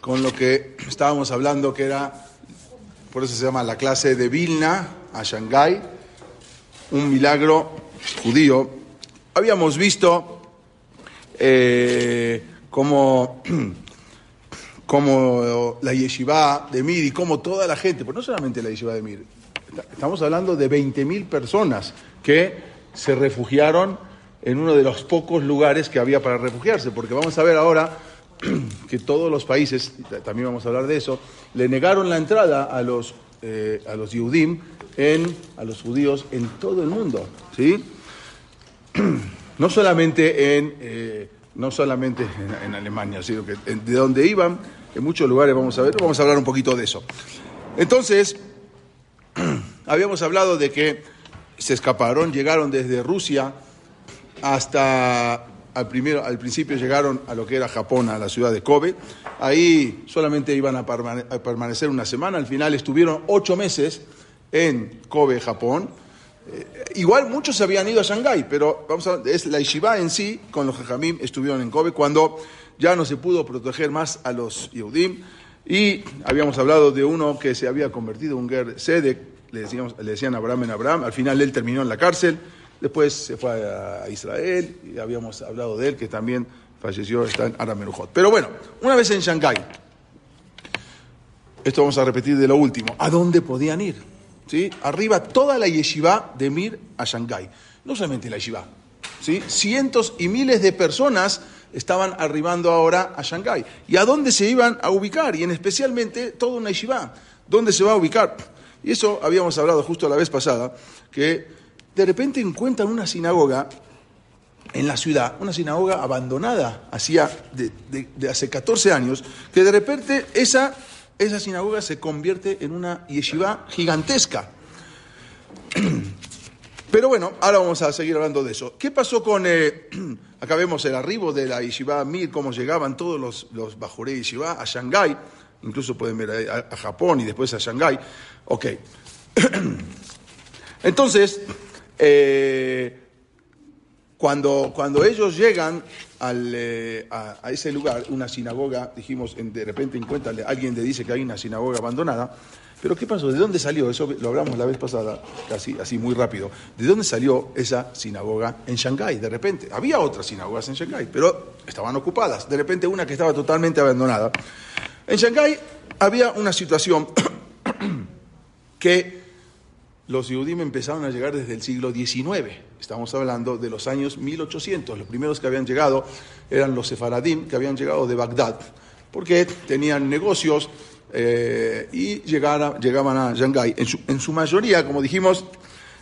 con lo que estábamos hablando, que era, por eso se llama la clase de Vilna a Shanghái, un milagro judío. Habíamos visto eh, cómo, cómo la yeshiva de Mir y cómo toda la gente, pues no solamente la yeshiva de Mir, estamos hablando de 20.000 personas que se refugiaron en uno de los pocos lugares que había para refugiarse, porque vamos a ver ahora que todos los países, también vamos a hablar de eso, le negaron la entrada a los, eh, a los en, a los judíos en todo el mundo, ¿sí? No solamente en, eh, no solamente en, Alemania, sino que de donde iban, en muchos lugares vamos a ver, vamos a hablar un poquito de eso. Entonces, habíamos hablado de que se escaparon, llegaron desde Rusia hasta al, primero, al principio llegaron a lo que era Japón, a la ciudad de Kobe. Ahí solamente iban a, permanecer una semana. Al final estuvieron ocho meses en Kobe, Japón. Eh, igual muchos habían ido a Shanghái, pero vamos a, es la Yeshiva en sí, con los Jajamim, estuvieron en Kobe cuando ya no se pudo proteger más a los Yehudim. Y habíamos hablado de uno que se había convertido en un Ger Sedek, le, decíamos, le decían Abraham en Abraham. Al final él terminó en la cárcel. Después se fue a Israel y habíamos hablado de él, que también falleció, está en Aramerujot. Pero bueno, una vez en Shanghái, esto vamos a repetir de lo último, ¿a dónde podían ir? ¿Sí? Arriba toda la yeshiva de Mir a Shanghái. No solamente la yeshiva, ¿sí? cientos y miles de personas estaban arribando ahora a Shanghái. ¿Y a dónde se iban a ubicar? Y en especialmente toda una yeshiva. ¿Dónde se va a ubicar? Y eso habíamos hablado justo la vez pasada, que de repente encuentran una sinagoga en la ciudad, una sinagoga abandonada hacía de, hace 14 años, que de repente esa, esa sinagoga se convierte en una yeshiva gigantesca. Pero bueno, ahora vamos a seguir hablando de eso. ¿Qué pasó con, eh, acá vemos el arribo de la yeshiva Mir, cómo llegaban todos los, los Bajoré yeshiva a Shanghái, incluso pueden ver a, a Japón y después a Shanghái. Ok. Entonces, eh, cuando, cuando ellos llegan eh, a, ese lugar, una sinagoga, dijimos, de repente encuentran, alguien le dice que hay una sinagoga abandonada, pero ¿qué pasó? ¿De dónde salió? Eso lo hablamos la vez pasada, casi así muy rápido. ¿De dónde salió esa sinagoga en Shanghái? De repente, había otras sinagogas en Shanghái, pero estaban ocupadas. De repente una que estaba totalmente abandonada. En Shanghái había una situación que los Yudim empezaron a llegar desde el siglo XIX. Estamos hablando de los años 1800. Los primeros que habían llegado eran los sefaradim, que habían llegado de Bagdad, porque tenían negocios eh, y llegaban a Shanghái. En su, mayoría, como dijimos,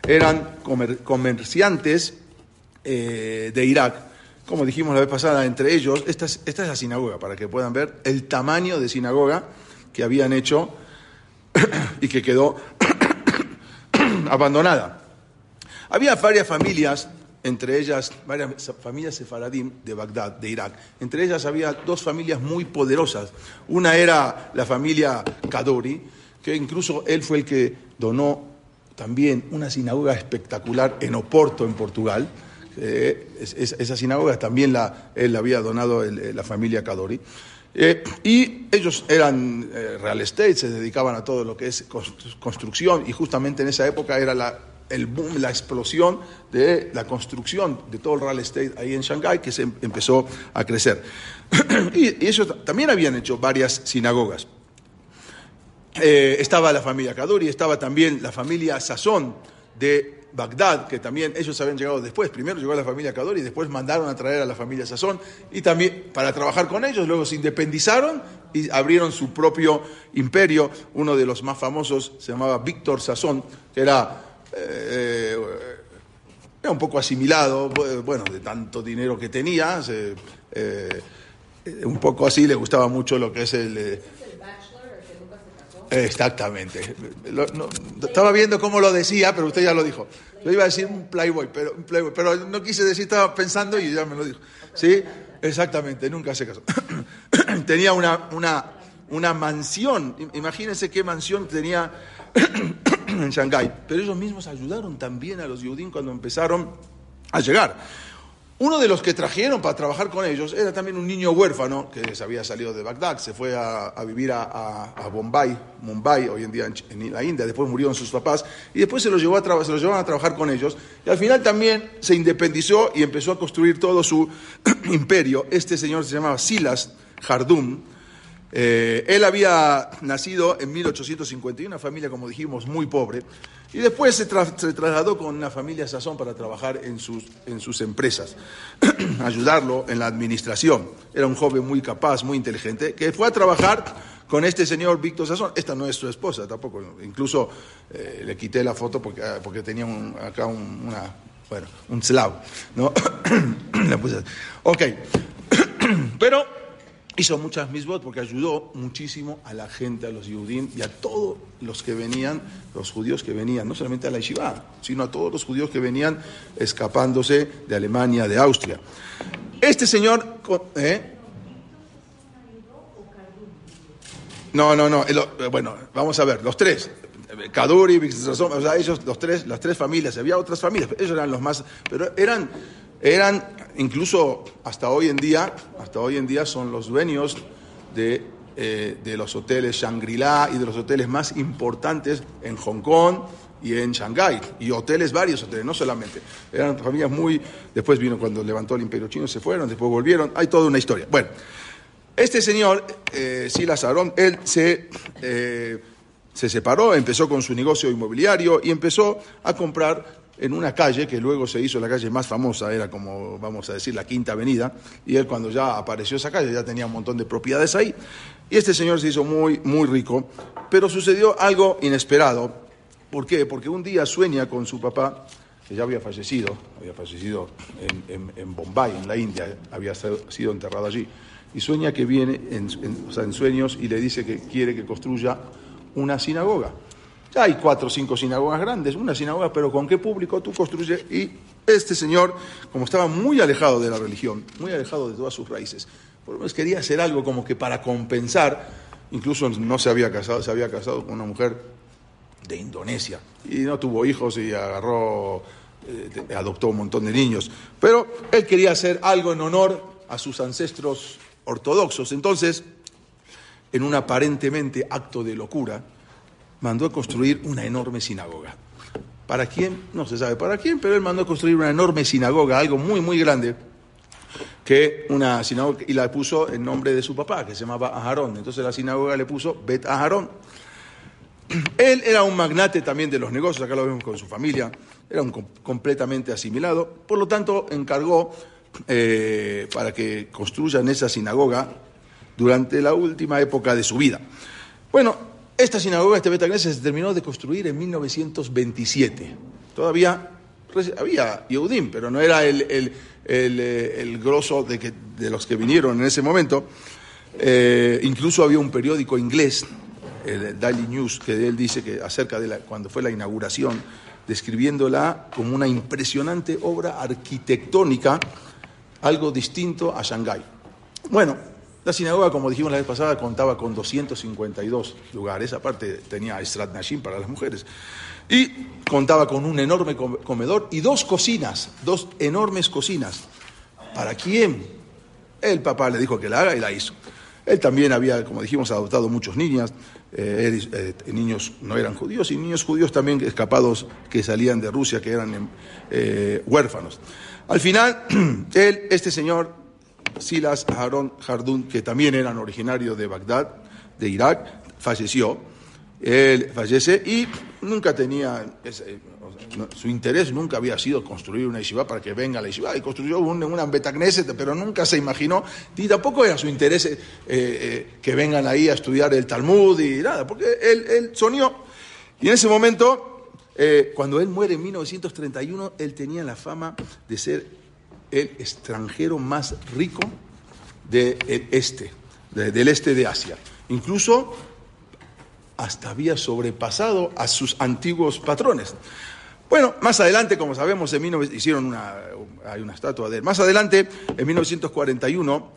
eran comerciantes eh, de Irak. Como dijimos la vez pasada, entre ellos, esta esta es la sinagoga, para que puedan ver el tamaño de sinagoga que habían hecho y que quedó abandonada. Había varias familias, entre ellas varias familias sefaradim de Bagdad, de Irak. Entre ellas había dos familias muy poderosas. Una era la familia Kadori, que incluso él fue el que donó también una sinagoga espectacular en Oporto, en Portugal. esa sinagoga también la, él había donado la familia Kadori. Eh, y ellos eran eh, real estate, se dedicaban a todo lo que es construcción y justamente en esa época era la, el boom, la explosión de la construcción de todo el real estate ahí en Shanghái que se em, empezó a crecer. y, ellos también habían hecho varias sinagogas. Eh, estaba la familia Kaduri, estaba también la familia Sazón de Bagdad, que también ellos habían llegado después. Primero llegó la familia Kador y después mandaron a traer a la familia Sazón y también para trabajar con ellos. Luego se independizaron y abrieron su propio imperio. Uno de los más famosos se llamaba Víctor Sazón, que era, eh, era un poco asimilado, bueno, de tanto dinero que tenía. Eh, un poco así, le gustaba mucho lo que es el Exactamente. estaba viendo cómo lo decía, pero usted ya lo dijo. Yo iba a decir un playboy, pero, un playboy, pero no quise decir, estaba pensando y ya me lo dijo. ¿Sí? Exactamente, nunca hace caso. tenía una, una, mansión, imagínense qué mansión tenía en Shanghái. Pero ellos mismos ayudaron también a los Yudín cuando empezaron a llegar. Uno de los que trajeron para trabajar con ellos era también un niño huérfano que se había salido de Bagdad, se fue a, vivir a, Bombay, Mumbai, hoy en día en, la India, después murieron sus papás y después se los, llevó a se los llevaron a trabajar con ellos y al final también se independizó y empezó a construir todo su imperio. Este señor se llamaba Silas Jardum. Eh, él había nacido en 1851, una familia, como dijimos, muy pobre. Y después se, trasladó con una familia sazón para trabajar en sus, en sus empresas, ayudarlo en la administración. Era un joven muy capaz, muy inteligente, que fue a trabajar con este señor Víctor Sazón. Esta no es su esposa tampoco, incluso eh, le quité la foto porque, ah, porque tenía acá un, bueno, un slav. ¿no? ok, pero Hizo muchas misbot porque ayudó muchísimo a la gente, a los judíos y a todos los que venían, los judíos que venían, no solamente a la yeshiva, sino a todos los judíos que venían escapándose de Alemania, de Austria. Este señor... ¿eh? No, no, no. Bueno, vamos a ver, los tres. Kaduri, o sea, ellos, los tres, las tres familias, había otras familias, ellos eran los más, pero eran eran incluso hasta hoy en día, hasta hoy en día son los dueños de, eh, de los hoteles Shangri-La y de los hoteles más importantes en Hong Kong y en Shanghái, y hoteles, varios hoteles, no solamente. Eran familias muy... Después vino cuando levantó el imperio chino, se fueron, después volvieron, hay toda una historia. Bueno, este señor, eh, Silas Aarón, él se, eh, se separó, empezó con su negocio inmobiliario y empezó a comprar en una calle que luego se hizo la calle más famosa, era como, vamos a decir, la Quinta Avenida, y él cuando ya apareció esa calle ya tenía un montón de propiedades ahí, y este señor se hizo muy, muy rico, pero sucedió algo inesperado. ¿Por qué? Porque un día sueña con su papá, que ya había fallecido, había fallecido en, Bombay, en la India, había sido enterrado allí, y sueña que viene en, en sueños y le dice que quiere que construya una sinagoga. Ya hay cuatro o cinco sinagogas grandes, una sinagoga, pero ¿con qué público tú construyes? Y este señor, como estaba muy alejado de la religión, muy alejado de todas sus raíces, por lo menos quería hacer algo como que para compensar, incluso no se había casado, se había casado con una mujer de Indonesia y no tuvo hijos y agarró, eh, adoptó un montón de niños, pero él quería hacer algo en honor a sus ancestros ortodoxos. Entonces, en un aparentemente acto de locura, mandó a construir una enorme sinagoga. ¿Para quién? No se sabe para quién, pero él mandó a construir una enorme sinagoga, algo muy, muy grande, que una sinagoga, y la puso en nombre de su papá, que se llamaba Aharón. Entonces la sinagoga le puso Bet Aharón. Él era un magnate también de los negocios, acá lo vemos con su familia, era un completamente asimilado, por lo tanto encargó eh, para que construyan esa sinagoga durante la última época de su vida. Bueno, esta sinagoga, este Betagneset, se terminó de construir en 1927. Todavía había Yehudim, pero no era el, el, el, grosso de, que, de, los que vinieron en ese momento. Eh, incluso había un periódico inglés, el Daily News, que él dice que acerca de la, cuando fue la inauguración, describiéndola como una impresionante obra arquitectónica, algo distinto a Shanghái. Bueno, la sinagoga, como dijimos la vez pasada, contaba con 252 lugares, aparte tenía Estrat Nashim para las mujeres, y contaba con un enorme comedor y dos cocinas, dos enormes cocinas. ¿Para quién? El papá le dijo que la haga y la hizo. Él también había, como dijimos, adoptado muchos niñas, eh, eh, niños no eran judíos, y niños judíos también escapados que salían de Rusia, que eran eh, huérfanos. Al final, él, este señor, Silas Harón Jardún, que también eran originarios de Bagdad, de Irak, falleció. Él fallece y nunca tenía, su interés nunca había sido construir una yeshiva para que venga la yeshiva, y construyó una betagneset, pero nunca se imaginó, y tampoco era su interés eh, eh, que vengan ahí a estudiar el Talmud y nada, porque él, soñó. Y en ese momento, eh, cuando él muere en 1931, él tenía la fama de ser el extranjero más rico del este, del este de Asia. Incluso hasta había sobrepasado a sus antiguos patrones. Bueno, más adelante, como sabemos, en hicieron una, hay una estatua de él. Más adelante, en 1941,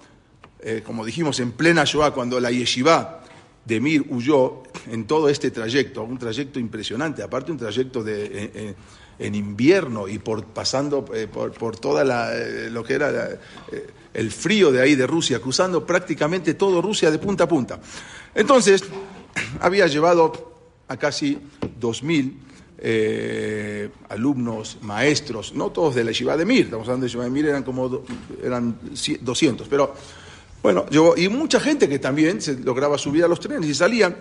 eh, como dijimos, en plena Shoah, cuando la yeshiva de Mir huyó en todo este trayecto, un trayecto impresionante, aparte un trayecto de, en invierno y por, pasando eh, por, por, toda la, eh, lo que era eh, el frío de ahí de Rusia, cruzando prácticamente todo Rusia de punta a punta. Entonces, había llevado a casi 2.000 eh, alumnos, maestros, no todos de la Yeshiva de Mir, estamos hablando de Yeshiva de Mir, eran como eran 200, pero bueno, y mucha gente que también se lograba subir a los trenes y salían.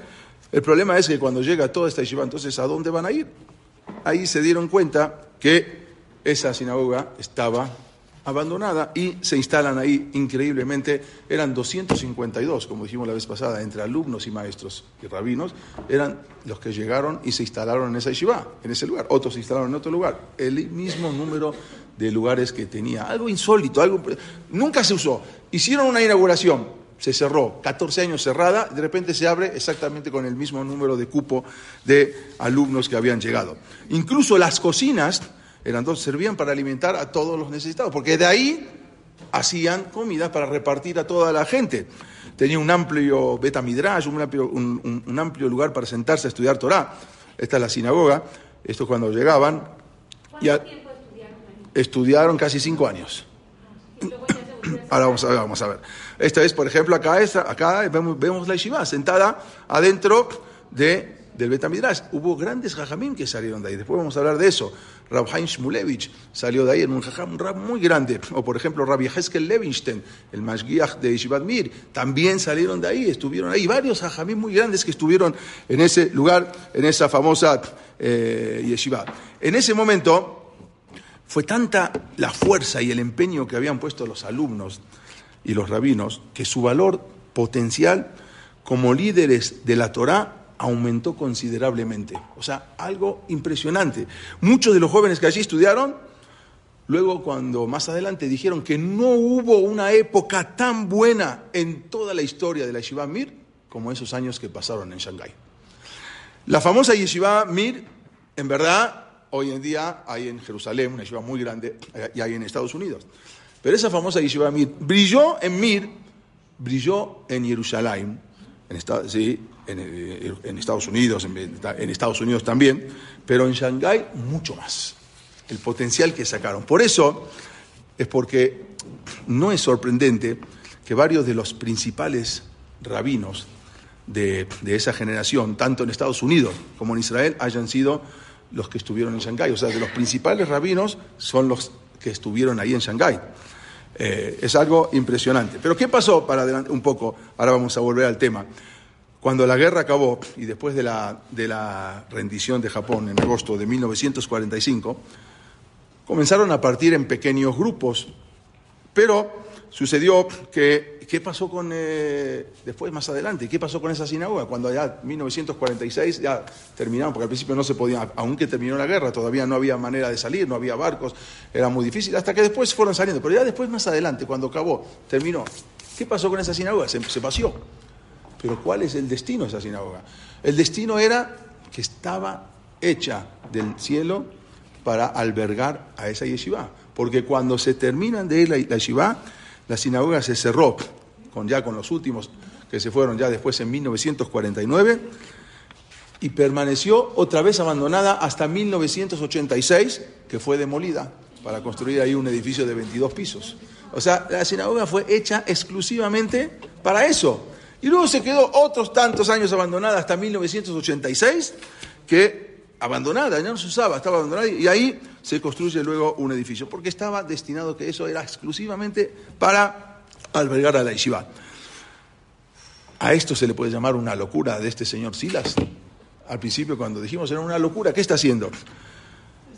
El problema es que cuando llega toda esta Yeshiva, entonces, ¿a dónde van a ir? Ahí se dieron cuenta que esa sinagoga estaba abandonada y se instalan ahí increíblemente, eran 252, como dijimos la vez pasada, entre alumnos y maestros y rabinos, eran los que llegaron y se instalaron en esa yeshiva, en ese lugar, otros se instalaron en otro lugar, el mismo número de lugares que tenía, algo insólito, algo nunca se usó. Hicieron una inauguración, se cerró, 14 años cerrada, de repente se abre exactamente con el mismo número de cupo de alumnos que habían llegado. Incluso las cocinas eran dos, servían para alimentar a todos los necesitados, porque de ahí hacían comida para repartir a toda la gente. Tenía un amplio betamidrash, un amplio, un, amplio lugar para sentarse a estudiar Torah. Esta es la sinagoga. Esto cuando llegaban. ¿Cuánto tiempo estudiaron? Estudiaron casi cinco años. Ahora vamos a ver, vamos a ver. Esta es, por ejemplo, acá, acá vemos, la yeshiva sentada adentro de del Betamidrash. Hubo grandes jajamim que salieron de ahí. Después vamos a hablar de eso. Rab Haim Shmulevich salió de ahí en un jajam, rab muy grande. O por ejemplo, Rabbi Heskel Levinstein, el Mashgiach de Yeshivat Mir, también salieron de ahí, estuvieron ahí. Varios jajamim muy grandes que estuvieron en ese lugar, en esa famosa eh, Yeshiva. En ese momento fue tanta la fuerza y el empeño que habían puesto los alumnos y los rabinos que su valor potencial como líderes de la Torá aumentó considerablemente. O sea, algo impresionante. Muchos de los jóvenes que allí estudiaron, luego cuando más adelante dijeron que no hubo una época tan buena en toda la historia de la Yeshiva Mir como esos años que pasaron en Shanghái. La famosa Yeshiva Mir, en verdad, hoy en día hay en Jerusalén, una yeshiva muy grande, eh, y hay en Estados Unidos. Pero esa famosa yeshiva Mir brilló en Mir, brilló en Jerusalén, en, eh, Estados Unidos, en, Estados Unidos también, pero en Shanghái mucho más. El potencial que sacaron. Por eso es porque no es sorprendente que varios de los principales rabinos de, esa generación, tanto en Estados Unidos como en Israel, hayan sido los que estuvieron en Shanghái. O sea, de los principales rabinos son los que estuvieron ahí en Shanghái. Eh, es algo impresionante. Pero ¿qué pasó para adelante un poco? Ahora vamos a volver al tema. Cuando la guerra acabó y después de la, de la rendición de Japón en agosto de 1945, comenzaron a partir en pequeños grupos, pero sucedió que ¿Qué pasó con, eh, después más adelante, qué pasó con esa sinagoga? Cuando ya 1946 ya terminaron, porque al principio no se podía, aunque terminó la guerra, todavía no había manera de salir, no había barcos, era muy difícil, hasta que después fueron saliendo. Pero ya después más adelante, cuando acabó, terminó, ¿qué pasó con esa sinagoga? Se, se paseó. Pero ¿cuál es el destino de esa sinagoga? El destino era que estaba hecha del cielo para albergar a esa yeshiva. Porque cuando se terminan de ir la, la yeshiva, la sinagoga se cerró con ya con los últimos que se fueron ya después en 1949, y permaneció otra vez abandonada hasta 1986, que fue demolida para construir ahí un edificio de 22 pisos. O sea, la sinagoga fue hecha exclusivamente para eso. Y luego se quedó otros tantos años abandonada hasta 1986, que abandonada, ya no se usaba, estaba abandonada, y ahí se construye luego un edificio, porque estaba destinado que eso era exclusivamente para albergar a la yeshiva. ¿A esto se le puede llamar una locura de este señor Silas? Al principio cuando dijimos era una locura, ¿qué está haciendo?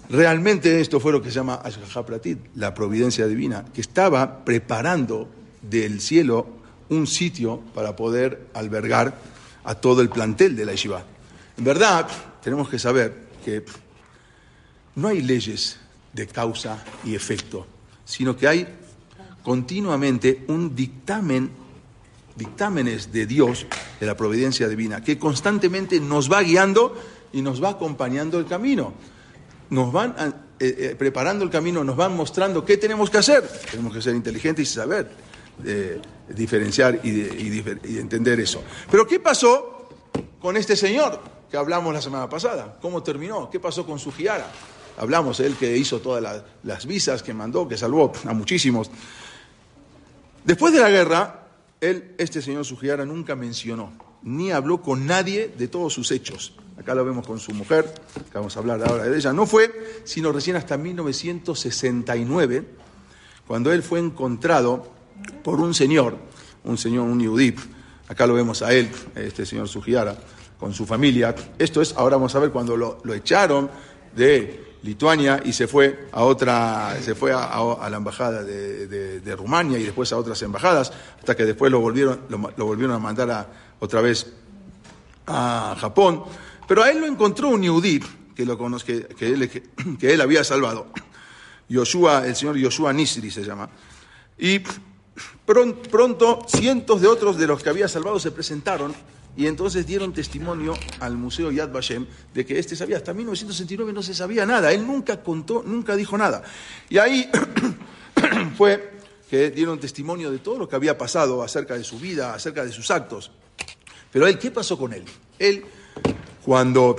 Realmente esto fue lo que se llama Pratit, la providencia divina, que estaba preparando del cielo un sitio para poder albergar a todo el plantel de la yeshiva. En verdad, tenemos que saber que no hay leyes de causa y efecto, sino que hay continuamente un dictamen, dictámenes de Dios, de la providencia divina, que constantemente nos va guiando y nos va acompañando el camino. Nos van eh, eh, preparando el camino, nos van mostrando qué tenemos que hacer. Tenemos que ser inteligentes y saber. eh, diferenciar y, entender eso. Pero ¿qué pasó con este señor que hablamos la semana pasada? ¿Cómo terminó? ¿Qué pasó con su giara? Hablamos, él que hizo todas las visas, que mandó, que salvó a muchísimos. Después de la guerra, él, este señor Sugiara, nunca mencionó, ni habló con nadie de todos sus hechos. Acá lo vemos con su mujer, que vamos a hablar ahora de ella. No fue sino recién hasta 1969, cuando él fue encontrado por un señor, un señor, un Yudip. Acá lo vemos a él, este señor Sugiara, con su familia. Esto es, ahora vamos a ver cuando lo echaron de Lituania y se fue a otra, se fue a, la embajada de, Rumania y después a otras embajadas, hasta que después lo volvieron, lo, volvieron a mandar a, otra vez a Japón. Pero a él lo encontró un yudí que, lo que, que, él, había salvado. Yoshua, el señor Yoshua Nisri se llama. Y pronto cientos de otros de los que había salvado se presentaron y entonces dieron testimonio al Museo Yad Vashem de que este sabía. Hasta 1969 no se sabía nada. Él nunca contó, nunca dijo nada. Y ahí fue que dieron testimonio de todo lo que había pasado acerca de su vida, acerca de sus actos. Pero él, ¿qué pasó con él? Él, cuando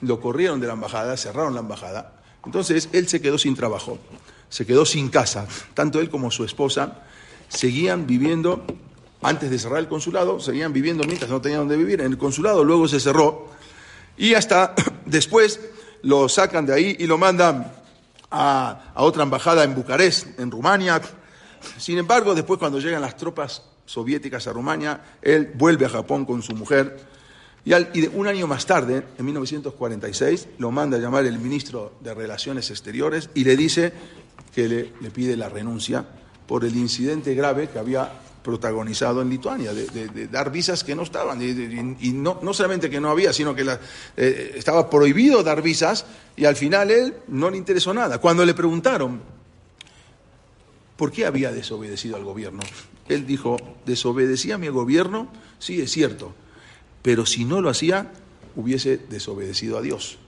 lo corrieron de la embajada, cerraron la embajada, entonces él se quedó sin trabajo, se quedó sin casa. Tanto él como su esposa seguían viviendo antes de cerrar el consulado, seguían viviendo mientras no tenían donde vivir en el consulado, luego se cerró y hasta después lo sacan de ahí y lo mandan a, otra embajada en Bucarest, en Rumania. Sin embargo, después cuando llegan las tropas soviéticas a Rumania, él vuelve a Japón con su mujer y, un año más tarde, en 1946, lo manda a llamar el ministro de Relaciones Exteriores y le dice que le pide la renuncia por el incidente grave que había protagonizado en Lituania, de, dar visas que no estaban. Y, no, no, solamente que no había, sino que eh, estaba prohibido dar visas y al final él no le interesó nada. Cuando le preguntaron por qué había desobedecido al gobierno, él dijo, desobedecía a mi gobierno, sí es cierto, pero si no lo hacía, hubiese desobedecido a Dios.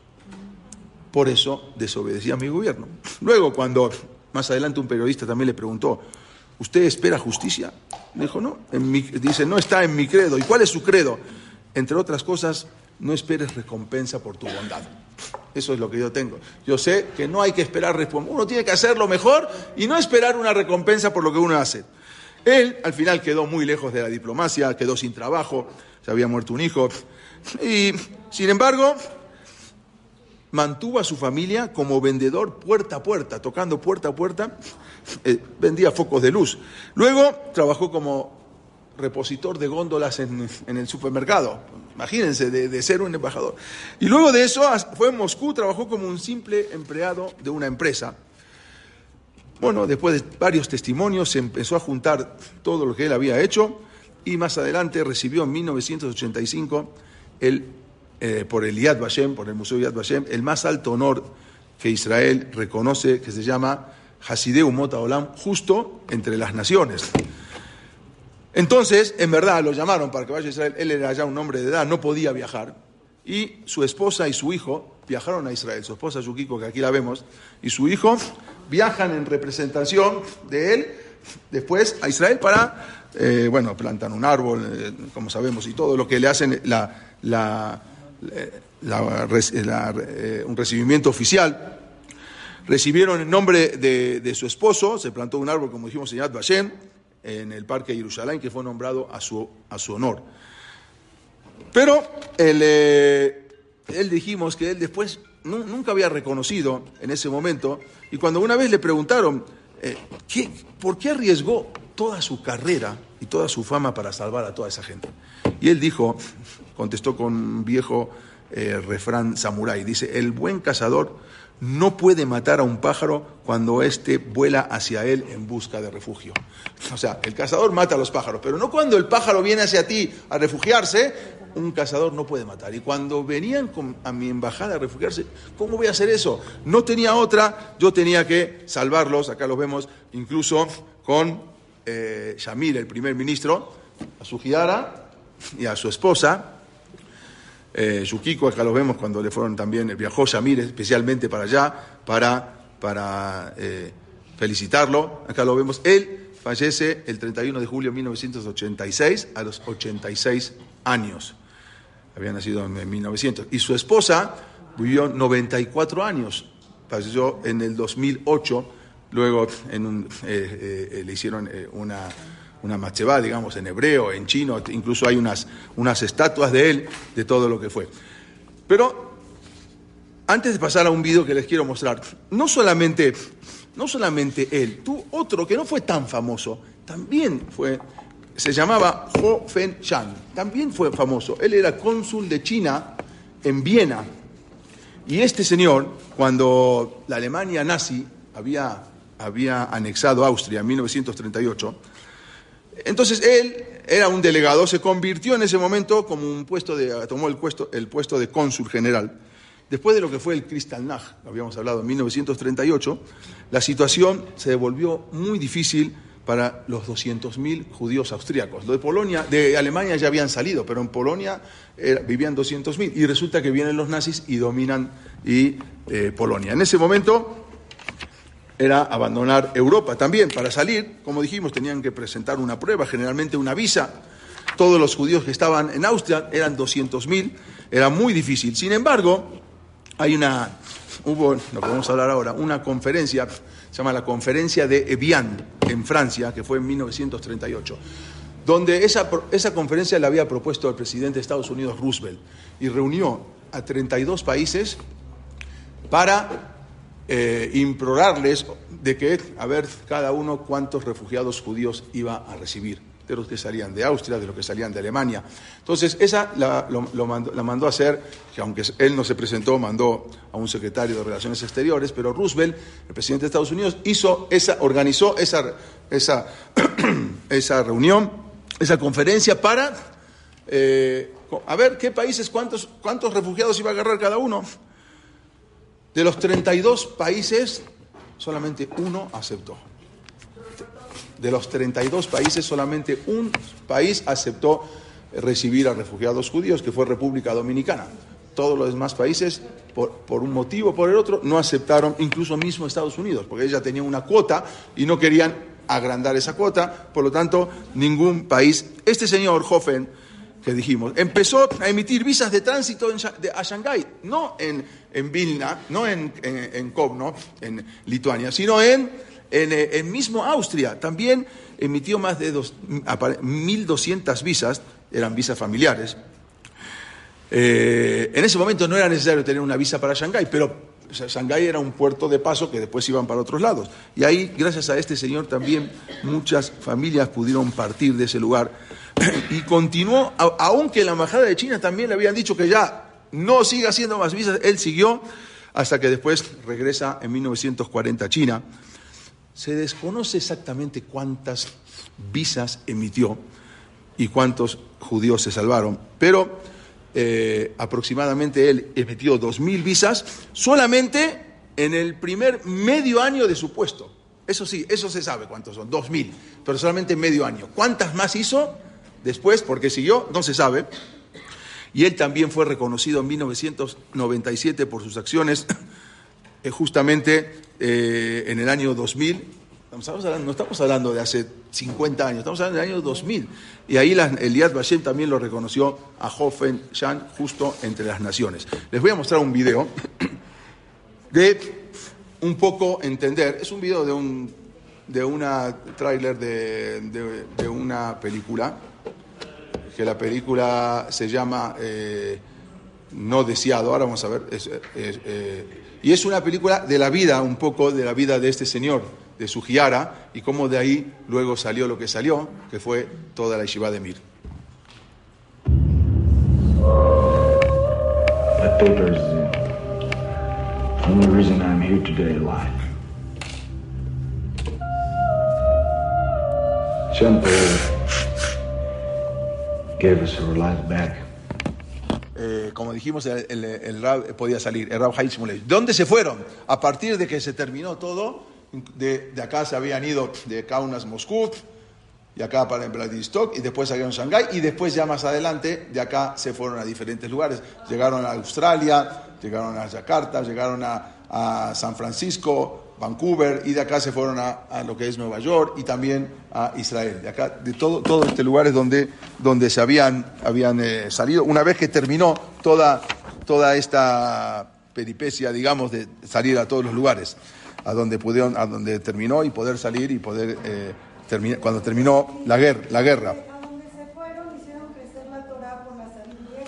Por eso desobedecía a mi gobierno. Luego, cuando más adelante un periodista también le preguntó, ¿usted espera justicia? dijo, no, dice, no está en mi credo. ¿Y cuál es su credo? Entre otras cosas, no esperes recompensa por tu bondad. Eso es lo que yo tengo. Yo sé que no hay que esperar recompensa. Uno tiene que hacer lo mejor y no esperar una recompensa por lo que uno hace. Él al final quedó muy lejos de la diplomacia, quedó sin trabajo, se había muerto un hijo. Y sin embargo, mantuvo a su familia como vendedor puerta a puerta, tocando puerta a puerta, eh, vendía focos de luz. Luego trabajó como repositor de góndolas en, el supermercado, imagínense, de, ser un embajador. Y luego de eso fue en Moscú, trabajó como un simple empleado de una empresa. Bueno, después de varios testimonios se empezó a juntar todo lo que él había hecho y más adelante recibió en 1985 el eh, por el Yad Vashem, por el Museo Yad Vashem, el más alto honor que Israel reconoce, que se llama Hasideu Mota Olam, justo entre las naciones. Entonces, en verdad, lo llamaron para que vaya a Israel. Él era ya un hombre de edad, no podía viajar. Y su esposa y su hijo viajaron a Israel. Su esposa Yukiko, que aquí la vemos, y su hijo viajan en representación de él después a Israel para, eh, bueno, plantan un árbol, eh, como sabemos, y todo lo que le hacen la, la eh, un recibimiento oficial. Recibieron en nombre de, su esposo, se plantó un árbol, como dijimos en Yad Vashem, en el Parque de Jerusalén, que fue nombrado a su, a su honor. Pero él, eh, él dijimos que él después nunca había reconocido en ese momento, y cuando una vez le preguntaron, eh, ¿qué, ¿por qué arriesgó toda su carrera y toda su fama para salvar a toda esa gente? Y él dijo, contestó con un viejo eh, refrán samurái. Dice, el buen cazador no puede matar a un pájaro cuando éste vuela hacia él en busca de refugio. O sea, el cazador mata a los pájaros, pero no cuando el pájaro viene hacia ti a refugiarse, un cazador no puede matar. Y cuando venían a mi embajada a refugiarse, ¿cómo voy a hacer eso? No tenía otra, yo tenía que salvarlos, acá los vemos incluso con eh, el primer ministro, a su Giara y a su esposa, eh, Yukiko, acá lo vemos cuando le fueron también, viajó Shamir especialmente para allá, para, para eh, felicitarlo, acá lo vemos, él fallece el 31 de julio de 1986 a los 86 años. Había nacido en 1900. Y su esposa vivió 94 años. Falleció en el 2008. Luego en un, eh, eh, le hicieron eh, una, una machevá, digamos, en hebreo, en chino. Incluso hay unas, unas estatuas de él, de todo lo que fue. Pero antes de pasar a un video que les quiero mostrar, no solamente, no solamente él, tú otro que no fue tan famoso, también fue, se llamaba Ho Fen Chan, también fue famoso. Él era cónsul de China en Viena. Y este señor, cuando la Alemania nazi había, había anexado Austria en 1938, entonces él era un delegado, se convirtió en ese momento como un puesto de, tomó el puesto, el puesto de cónsul general. Después de lo que fue el Kristallnacht, habíamos hablado en 1938, la situación se volvió muy difícil para los 200.000 judíos austríacos. Lo de Polonia, de Alemania ya habían salido, pero en Polonia vivían 200.000 y resulta que vienen los nazis y dominan y, eh, Polonia. En ese momento era abandonar Europa también. Para salir, como dijimos, tenían que presentar una prueba, generalmente una visa. Todos los judíos que estaban en Austria eran 200.000, era muy difícil. Sin embargo, hay una, hubo, no podemos hablar ahora, una conferencia, se llama la Conferencia de Evian, en Francia, que fue en 1938, donde esa, esa conferencia la había propuesto el presidente de Estados Unidos, Roosevelt, y reunió a 32 países para eh, implorarles de que, a ver, cada uno cuántos refugiados judíos iba a recibir de los que salían de Austria, de los que salían de Alemania. Entonces, esa la, lo, mandó, la mandó a hacer, que aunque él no se presentó, mandó a un secretario de Relaciones Exteriores, pero Roosevelt, el presidente de Estados Unidos, hizo esa, organizó esa, esa, esa reunión, esa conferencia para eh, a ver qué países, cuántos, cuántos refugiados iba a agarrar cada uno. De los 32 países, solamente uno aceptó de los 32 países, solamente un país aceptó recibir a refugiados judíos, que fue República Dominicana. Todos los demás países, por, por, un motivo o por el otro, no aceptaron, incluso mismo Estados Unidos, porque ella tenía una cuota y no querían agrandar esa cuota, por lo tanto, ningún país. Este señor Hoffen, que dijimos, empezó a emitir visas de tránsito en, de, a Shanghái, no en, en Vilna, no en, en, en Kovno, en Lituania, sino en en, eh, mismo Austria también emitió más de 1.200 visas, eran visas familiares. Eh, en ese momento no era necesario tener una visa para Shanghái, pero Shanghái era un puerto de paso que después iban para otros lados. Y ahí, gracias a este señor, también muchas familias pudieron partir de ese lugar. Y continuó, aunque la embajada de China también le habían dicho que ya no siga haciendo más visas, él siguió hasta que después regresa en 1940 a China. Se desconoce exactamente cuántas visas emitió y cuántos judíos se salvaron, pero eh, aproximadamente él emitió 2.000 visas solamente en el primer medio año de su puesto. Eso sí, eso se sabe cuántos son, 2.000, pero solamente medio año. ¿Cuántas más hizo después? Porque siguió, no se sabe. Y él también fue reconocido en 1997 por sus acciones eh, justamente eh, en el año 2000. Estamos hablando, no estamos hablando de hace 50 años, estamos hablando del año 2000. Y ahí la, Eliad Bashem también lo reconoció a Hoffen Shan justo entre las naciones. Les voy a mostrar un video de un poco entender. Es un video de un de una tráiler de, de, una película, que la película se llama eh, No Deseado. Ahora vamos a ver. Eh, y es una película de la vida, un poco de la vida de este señor, de su Giara, y cómo de ahí luego salió lo que salió, que fue toda la yeshiva de Mir. That paper is the only reason I'm here today alive. Eh, como dijimos, el, el, el, Rab podía salir, el Rab ¿De ¿Dónde se fueron? A partir de que se terminó todo, de, de acá se habían ido de Kaunas, Moscú, y acá para Vladivostok, y después salieron a Shanghái, y después ya más adelante, de acá se fueron a diferentes lugares. Llegaron a Australia, llegaron a Yakarta, llegaron a, a San Francisco, Vancouver y de acá se fueron a, a lo que es Nueva York y también a Israel. De acá, de todo, todo este lugares donde, donde se habían, habían eh, salido. Una vez que terminó toda, toda esta peripecia, digamos, de salir a todos los lugares, a donde pudieron, a donde terminó y poder salir y poder eh, terminar, cuando terminó la guerra, la guerra.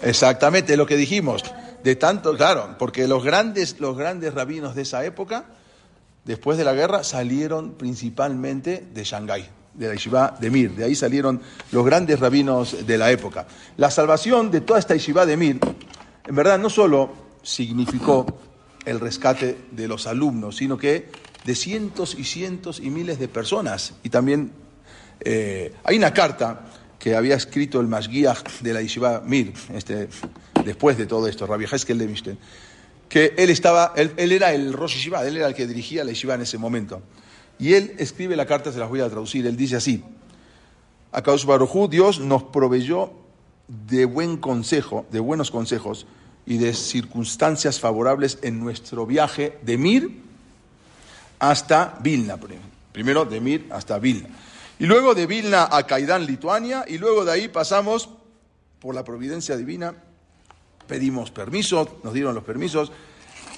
Exactamente, lo que dijimos. De tanto, claro, porque los grandes, los grandes rabinos de esa época, después de la guerra, salieron principalmente de Shanghái, de la yeshiva de Mir. De ahí salieron los grandes rabinos de la época. La salvación de toda esta yeshiva de Mir, en verdad, no solo significó el rescate de los alumnos, sino que de cientos y cientos y miles de personas. Y también eh, hay una carta que había escrito el Mashgiach de la Yeshiva Mir, este, después de todo esto, Rabbi Heskel Levinstein, que él estaba, él, era el Rosh Yeshiva, él era el que dirigía la Yeshiva en ese momento. Y él escribe la carta, se las voy a traducir, él dice así, a Kaush Barujú, Dios nos proveyó de buen consejo, de buenos consejos y de circunstancias favorables en nuestro viaje de Mir hasta Vilna. Primero de Mir hasta Vilna. Y luego de Vilna a Caidán, Lituania, y luego de ahí pasamos, por la providencia divina, pedimos permiso, nos dieron los permisos.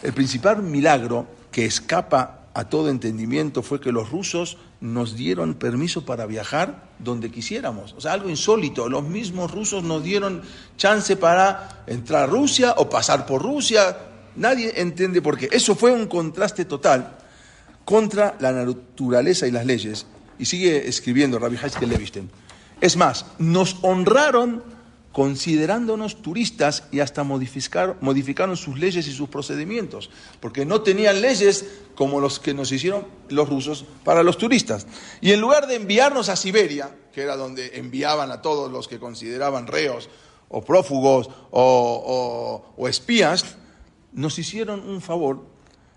El principal milagro que escapa a todo entendimiento fue que los rusos nos dieron permiso para viajar donde quisiéramos. O sea, algo insólito. Los mismos rusos nos dieron chance para entrar a Rusia o pasar por Rusia. Nadie entiende por qué. Eso fue un contraste total contra la naturaleza y las leyes. Y sigue escribiendo Rabbi Haskell Levinstein. Es más, nos honraron considerándonos turistas y hasta modificar- modificaron sus leyes y sus procedimientos, porque no tenían leyes como los que nos hicieron los rusos para los turistas. Y en lugar de enviarnos a Siberia, que era donde enviaban a todos los que consideraban reos o prófugos o, o- espías, nos hicieron un favor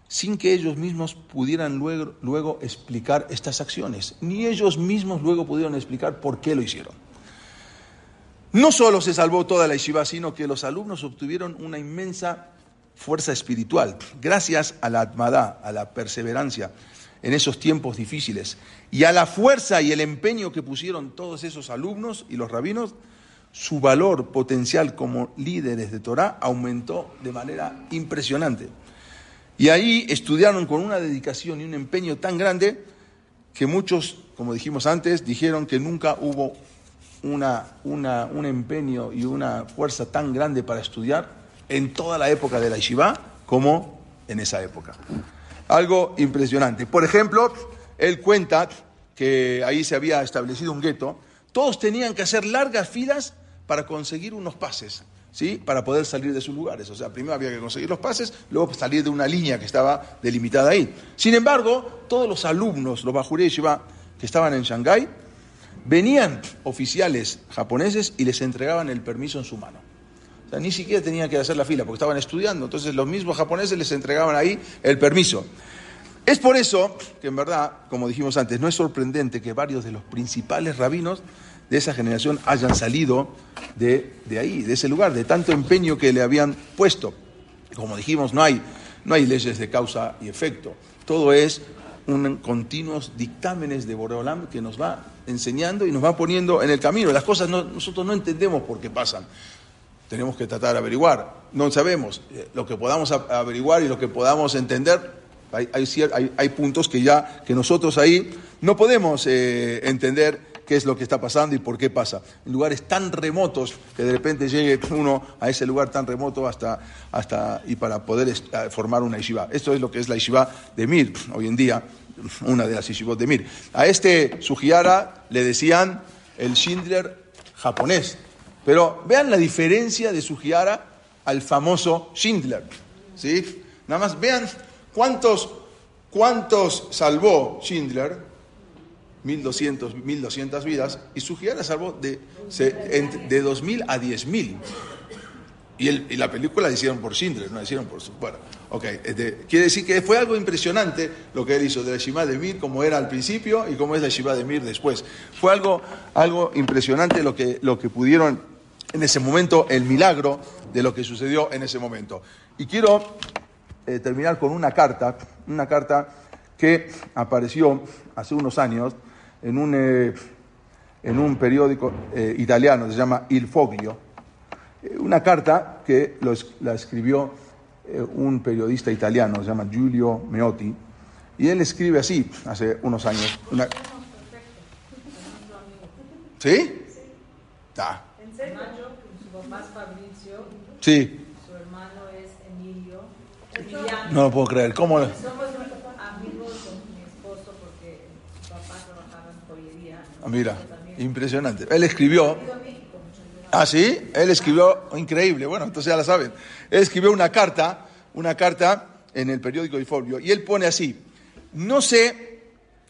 sin que ellos mismos pudieran luego, luego explicar estas acciones, ni ellos mismos luego pudieron explicar por qué lo hicieron. No solo se salvó toda la yeshiva, sino que los alumnos obtuvieron una inmensa fuerza espiritual, gracias a la atmadá, a la perseverancia en esos tiempos difíciles y a la fuerza y el empeño que pusieron todos esos alumnos y los rabinos, su valor potencial como líderes de Torah aumentó de manera impresionante. Y ahí estudiaron con una dedicación y un empeño tan grande que muchos, como dijimos antes, dijeron que nunca hubo una, una- un empeño y una fuerza tan grande para estudiar en toda la época de la Yeshiva como en esa época. Algo impresionante. Por ejemplo, él cuenta que ahí se había establecido un gueto. Todos tenían que hacer largas filas para conseguir unos pases, ¿sí? Para poder salir de sus lugares. O sea, primero había que conseguir los pases, luego salir de una línea que estaba delimitada ahí. Sin embargo, todos los alumnos, los Bajuré que estaban en Shanghái, venían oficiales japoneses y les entregaban el permiso en su mano. O sea, ni siquiera tenían que hacer la fila porque estaban estudiando. Entonces los mismos japoneses les entregaban ahí el permiso. Es por eso que en verdad, como dijimos antes, no es sorprendente que varios de los principales rabinos de esa generación hayan salido de, de ahí, de ese lugar, de tanto empeño que le habían puesto. Como dijimos, no hay, no hay leyes de causa y efecto. Todo es un continuos dictámenes de Boreolam que nos va enseñando y nos va poniendo en el camino. Las cosas no- nosotros no entendemos por qué pasan tenemos que tratar de averiguar. No sabemos. Eh, Lo que podamos averiguar y lo que podamos entender, hay, hay- hay puntos que ya, que nosotros ahí no podemos eh, entender qué es lo que está pasando y por qué pasa. En lugares tan remotos que de repente llegue uno a ese lugar tan remoto hasta, hasta y para poder formar una yeshiva. Esto es lo que es la yeshiva de Mir, hoy en día, una de las yeshivot de Mir. A este Sujihara le decían el Schindler japonés. Pero vean la diferencia de Sugiara al famoso Schindler. ¿sí? Nada más vean cuántos, cuántos salvó Schindler, 1200, 1200 vidas, y Sugiara salvó de, se- ent- de 2000 a 10000. Y, el- y la película la hicieron por Schindler, no la hicieron por su. Bueno, ok. este, quiere decir que fue algo impresionante lo que él hizo de la Shima de Mir, como era al principio y como es la Shima de Mir después. Fue algo, algo impresionante lo que, lo que pudieron en ese momento, el milagro de lo que sucedió en ese momento. Y quiero eh, terminar con una carta, una carta que apareció hace unos años en un, eh, en un periódico eh, italiano, se llama Il Foglio, eh, una carta que lo la escribió eh, un periodista italiano, se llama Giulio Meotti, y él escribe así, hace unos años. una- ¿Sí? Ah, Mayo, su papá es Fabrizio, sí, su hermano es Emilio, Emiliano. no lo puedo creer. ¿Cómo? Somos amigos con mi esposo porque su papá trabajaba en joyería. Ah, Mira, Nosotros también. impresionante. Él escribió. Ah, sí, él escribió, increíble, bueno, entonces ya la saben. Él escribió una carta, una carta en el periódico Il Foglio, y él pone así: No sé,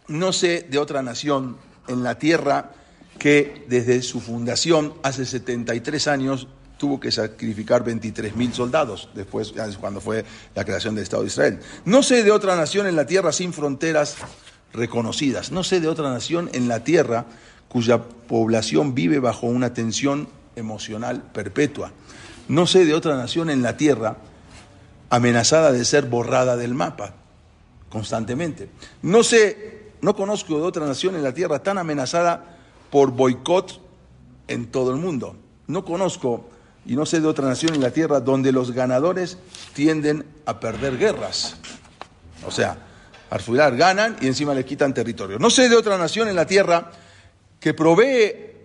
no sé de otra nación en la tierra que desde su fundación hace 73 años tuvo que sacrificar 23 mil soldados, después, cuando fue la creación del Estado de Israel. No sé de otra nación en la tierra sin fronteras reconocidas. No sé de otra nación en la tierra cuya población vive bajo una tensión emocional perpetua. No sé de otra nación en la tierra amenazada de ser borrada del mapa constantemente. No sé, no conozco de otra nación en la tierra tan amenazada por boicot en todo el mundo. No conozco y no sé de otra nación en la tierra donde los ganadores tienden a perder guerras. O sea, Arfular ganan y encima le quitan territorio. No sé de otra nación en la tierra que provee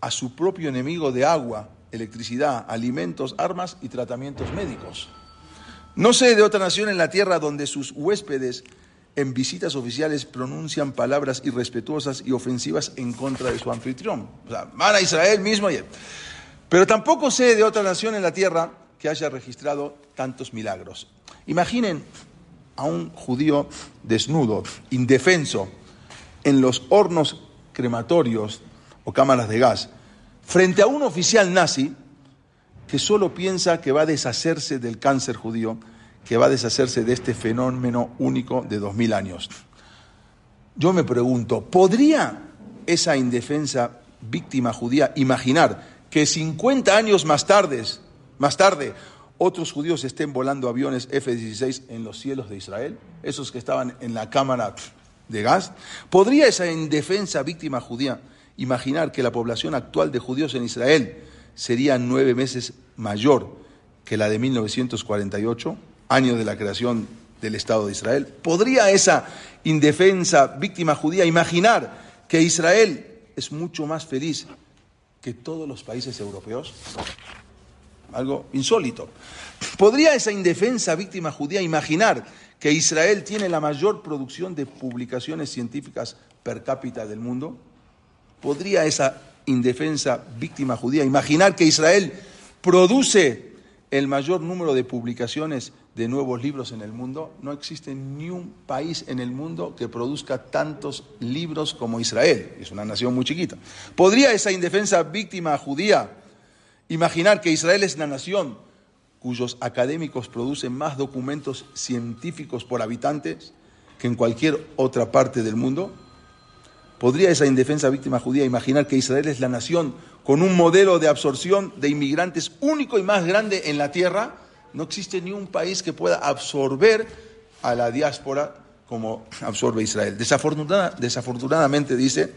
a su propio enemigo de agua, electricidad, alimentos, armas y tratamientos médicos. No sé de otra nación en la tierra donde sus huéspedes en visitas oficiales pronuncian palabras irrespetuosas y ofensivas en contra de su anfitrión. O sea, van a Israel mismo. Pero tampoco sé de otra nación en la tierra que haya registrado tantos milagros. Imaginen a un judío desnudo, indefenso, en los hornos crematorios o cámaras de gas, frente a un oficial nazi que solo piensa que va a deshacerse del cáncer judío, que va a deshacerse de este fenómeno único de dos mil años. Yo me pregunto, ¿podría esa indefensa víctima judía imaginar que 50 años más tarde, más tarde, otros judíos estén volando aviones F-16 en los cielos de Israel? Esos que estaban en la cámara de gas. ¿Podría esa indefensa víctima judía imaginar que la población actual de judíos en Israel sería nueve meses mayor que la de 1948, año de la creación del Estado de Israel? ¿Podría esa indefensa víctima judía imaginar que Israel es mucho más feliz que todos los países europeos? Algo insólito. ¿Podría esa indefensa víctima judía imaginar que Israel tiene la mayor producción de publicaciones científicas per cápita del mundo? ¿Podría esa indefensa víctima judía imaginar que Israel produce el mayor número de publicaciones de nuevos libros en el mundo? No existe ni un país en el mundo que produzca tantos libros como Israel. Es una nación muy chiquita. ¿Podría esa indefensa víctima judía imaginar que Israel es la nación cuyos académicos producen más documentos científicos por habitantes que en cualquier otra parte del mundo? ¿Podría esa indefensa víctima judía imaginar que Israel es la nación con un modelo de absorción de inmigrantes único y más grande en la tierra? No existe ni un país que pueda absorber a la diáspora como absorbe Israel. Desafortunada- desafortunadamente, dice,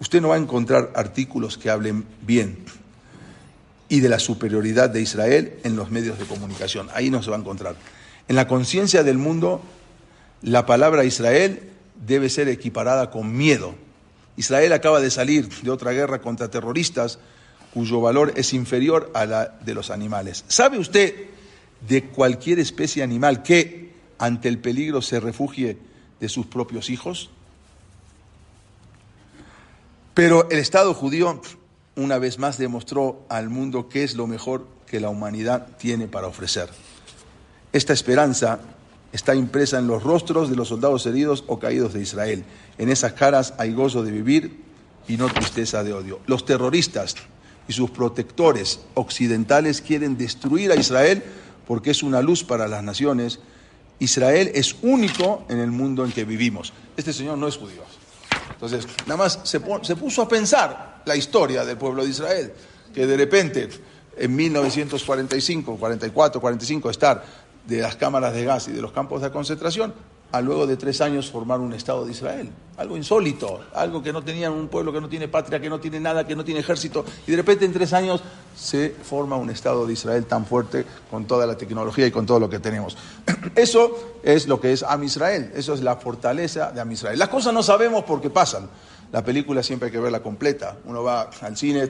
usted no va a encontrar artículos que hablen bien y de la superioridad de Israel en los medios de comunicación. Ahí no se va a encontrar. En la conciencia del mundo, la palabra Israel debe ser equiparada con miedo. Israel acaba de salir de otra guerra contra terroristas cuyo valor es inferior a la de los animales. ¿Sabe usted de cualquier especie animal que ante el peligro se refugie de sus propios hijos? Pero el Estado judío una vez más demostró al mundo qué es lo mejor que la humanidad tiene para ofrecer. Esta esperanza está impresa en los rostros de los soldados heridos o caídos de Israel. En esas caras hay gozo de vivir y no tristeza de odio. Los terroristas y sus protectores occidentales quieren destruir a Israel porque es una luz para las naciones. Israel es único en el mundo en que vivimos. Este señor no es judío. Entonces, nada más se, se puso a pensar la historia del pueblo de Israel, que de repente en 1945, 44, 45, estar de las cámaras de gas y de los campos de concentración, a luego de tres años formar un Estado de Israel. Algo insólito, algo que no tenían un pueblo que no tiene patria, que no tiene nada, que no tiene ejército, y de repente en tres años se forma un Estado de Israel tan fuerte con toda la tecnología y con todo lo que tenemos. Eso es lo que es Am Israel, eso es la fortaleza de Am Israel. Las cosas no sabemos porque pasan. La película siempre hay que verla completa. Uno va al cine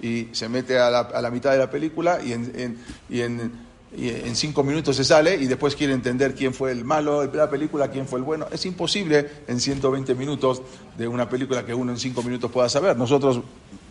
y se mete a la, a la mitad de la película y en, en- y en y en cinco minutos se sale y después quiere entender quién fue el malo de la película, quién fue el bueno. Es imposible en 120 minutos de una película que uno en cinco minutos pueda saber. Nosotros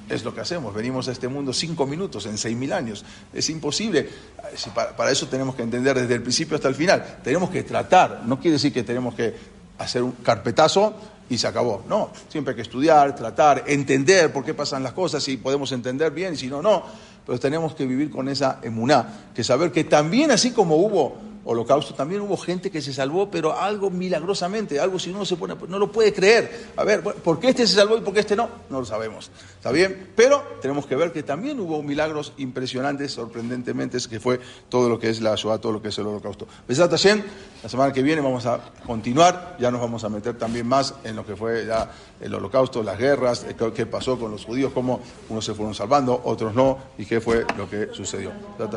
es lo que hacemos, venimos a este mundo cinco minutos en seis mil años. Es imposible. Si Para, para eso tenemos que entender desde el principio hasta el final. Tenemos que tratar, no quiere decir que tenemos que hacer un carpetazo y se acabó. No, siempre hay que estudiar, tratar, entender por qué pasan las cosas, si podemos entender bien si no, no pero tenemos que vivir con esa emuná, que saber que también así como hubo holocausto, también hubo gente que se salvó, pero algo milagrosamente, algo si uno se pone, no lo puede creer. A ver, ¿por qué este se salvó y por qué este no? No lo sabemos. ¿Está bien? Pero tenemos que ver que también hubo milagros impresionantes, sorprendentemente, que fue todo lo que es la Shoah, todo lo que es el holocausto. Besat la semana que viene vamos a continuar, ya nos vamos a meter también más en lo que fue ya el holocausto, las guerras, eh, qué- pasó con los judíos, cómo unos se fueron salvando, otros no, y qué fue lo que sucedió. Besat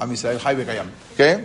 a Israel, Kayam. ¿Qué?